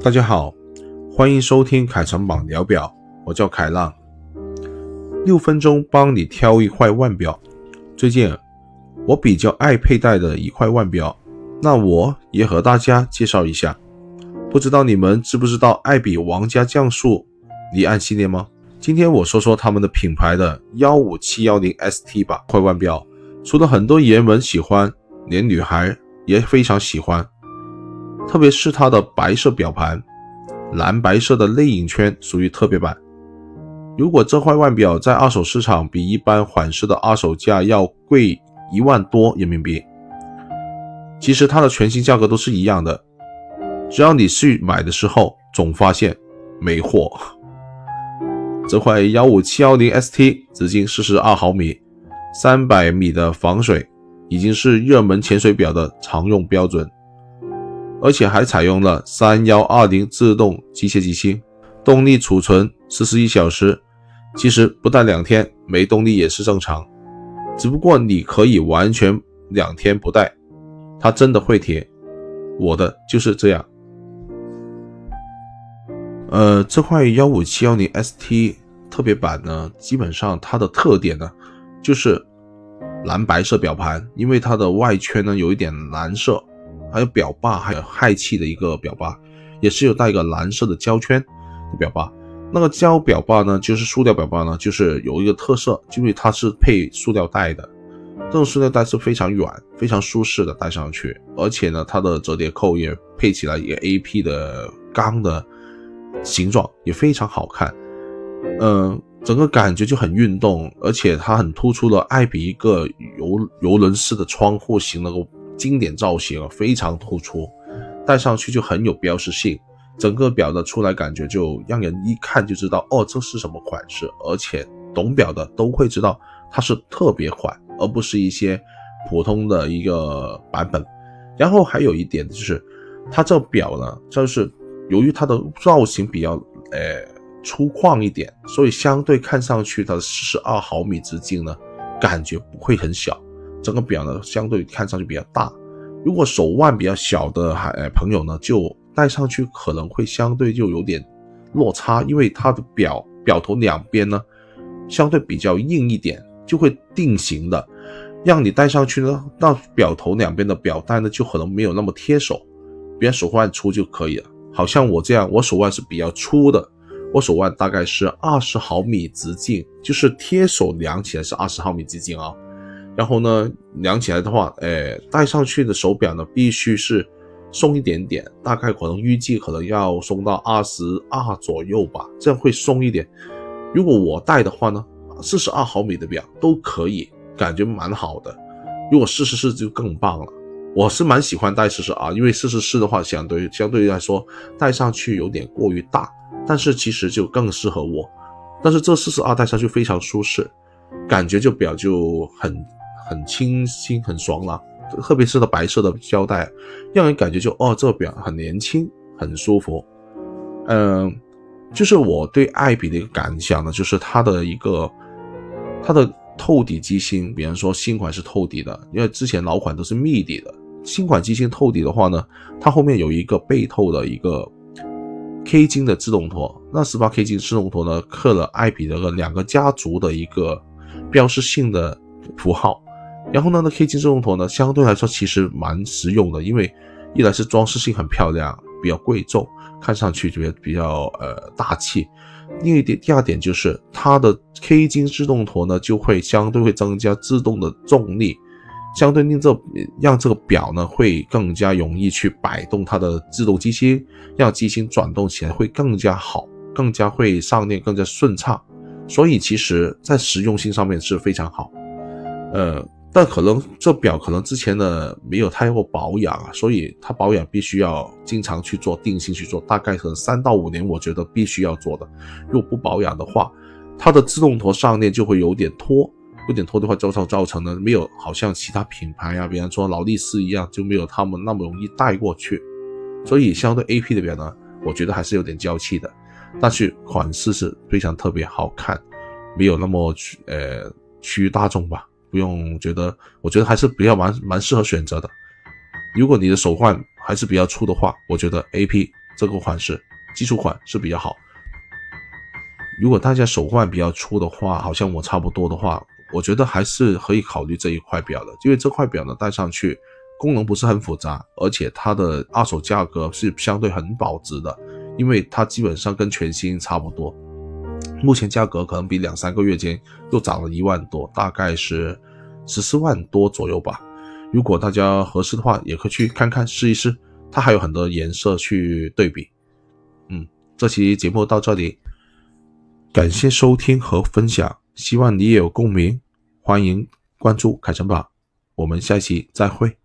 大家好，欢迎收听凯成榜聊表，我叫凯浪，六分钟帮你挑一块腕表。最近我比较爱佩戴的一块腕表，那我也和大家介绍一下。不知道你们知不知道爱彼王家将数离岸系列吗？今天我说说他们的品牌的幺五七幺零 ST 吧，块腕表，除了很多爷们喜欢，连女孩也非常喜欢。特别是它的白色表盘，蓝白色的内影圈属于特别版。如果这块腕表在二手市场比一般款式的二手价要贵一万多人民币，其实它的全新价格都是一样的。只要你去买的时候，总发现没货。这块幺五七幺零 ST 直径四十二毫米，三百米的防水，已经是热门潜水表的常用标准。而且还采用了三幺二零自动机械机芯，动力储存四十一小时，其实不带两天没动力也是正常，只不过你可以完全两天不带，它真的会贴。我的就是这样。呃，这块幺五七幺零 ST 特别版呢，基本上它的特点呢就是蓝白色表盘，因为它的外圈呢有一点蓝色。还有表把，还有氦气的一个表把，也是有带一个蓝色的胶圈的表把。那个胶表把呢，就是塑料表把呢，就是有一个特色，因为它是配塑料带的。这种塑料带是非常软、非常舒适的戴上去，而且呢，它的折叠扣也配起来也 AP 的钢的形状，也非常好看。嗯，整个感觉就很运动，而且它很突出了爱彼一个游游轮式的窗户型那个。经典造型啊，非常突出，戴上去就很有标识性。整个表的出来感觉就让人一看就知道，哦，这是什么款式。而且懂表的都会知道它是特别款，而不是一些普通的一个版本。然后还有一点就是，它这表呢，就是由于它的造型比较呃粗犷一点，所以相对看上去它的四十二毫米直径呢，感觉不会很小。整个表呢，相对看上去比较大。如果手腕比较小的还朋友呢，就戴上去可能会相对就有点落差，因为它的表表头两边呢，相对比较硬一点，就会定型的，让你戴上去呢，那表头两边的表带呢，就可能没有那么贴手，别人手腕粗就可以了。好像我这样，我手腕是比较粗的，我手腕大概是二十毫米直径，就是贴手量起来是二十毫米直径啊。然后呢，量起来的话，诶，戴上去的手表呢，必须是松一点点，大概可能预计可能要松到二十二左右吧，这样会松一点。如果我戴的话呢，四十二毫米的表都可以，感觉蛮好的。如果四十四就更棒了，我是蛮喜欢戴四十二，因为四十四的话，相对相对来说戴上去有点过于大，但是其实就更适合我。但是这四十二戴上去非常舒适，感觉就表就很。很清新，很爽朗，特别是它白色的胶带，让人感觉就哦，这表很年轻，很舒服。嗯，就是我对爱彼的一个感想呢，就是它的一个它的透底机芯，比方说新款是透底的，因为之前老款都是密底的。新款机芯透底的话呢，它后面有一个背透的一个 K 金的自动陀，那十八 K 金自动陀呢，刻了爱彼的两个家族的一个标识性的符号。然后呢，那 K 金自动陀呢，相对来说其实蛮实用的，因为一来是装饰性很漂亮，比较贵重，看上去觉得比较呃大气。另一点，第二点就是它的 K 金自动陀呢，就会相对会增加自动的重力，相对令这让这个表呢会更加容易去摆动它的自动机芯，让机芯转动起来会更加好，更加会上链更加顺畅。所以其实在实用性上面是非常好，呃。但可能这表可能之前的没有太过保养啊，所以它保养必须要经常去做，定性去做，大概可能三到五年，我觉得必须要做的。如果不保养的话，它的自动陀上链就会有点脱，有点脱的话，造成造成的没有好像其他品牌啊，比方说劳力士一样，就没有他们那么容易带过去。所以相对 A P 的表呢，我觉得还是有点娇气的，但是款式是非常特别好看，没有那么呃趋于大众吧。不用觉得，我觉得还是比较蛮蛮适合选择的。如果你的手腕还是比较粗的话，我觉得 A P 这个款式基础款是比较好。如果大家手腕比较粗的话，好像我差不多的话，我觉得还是可以考虑这一块表的，因为这块表呢戴上去功能不是很复杂，而且它的二手价格是相对很保值的，因为它基本上跟全新差不多。目前价格可能比两三个月间又涨了一万多，大概是十四万多左右吧。如果大家合适的话，也可以去看看试一试，它还有很多颜色去对比。嗯，这期节目到这里。感谢收听和分享，希望你也有共鸣。欢迎关注凯城吧，我们下期再会。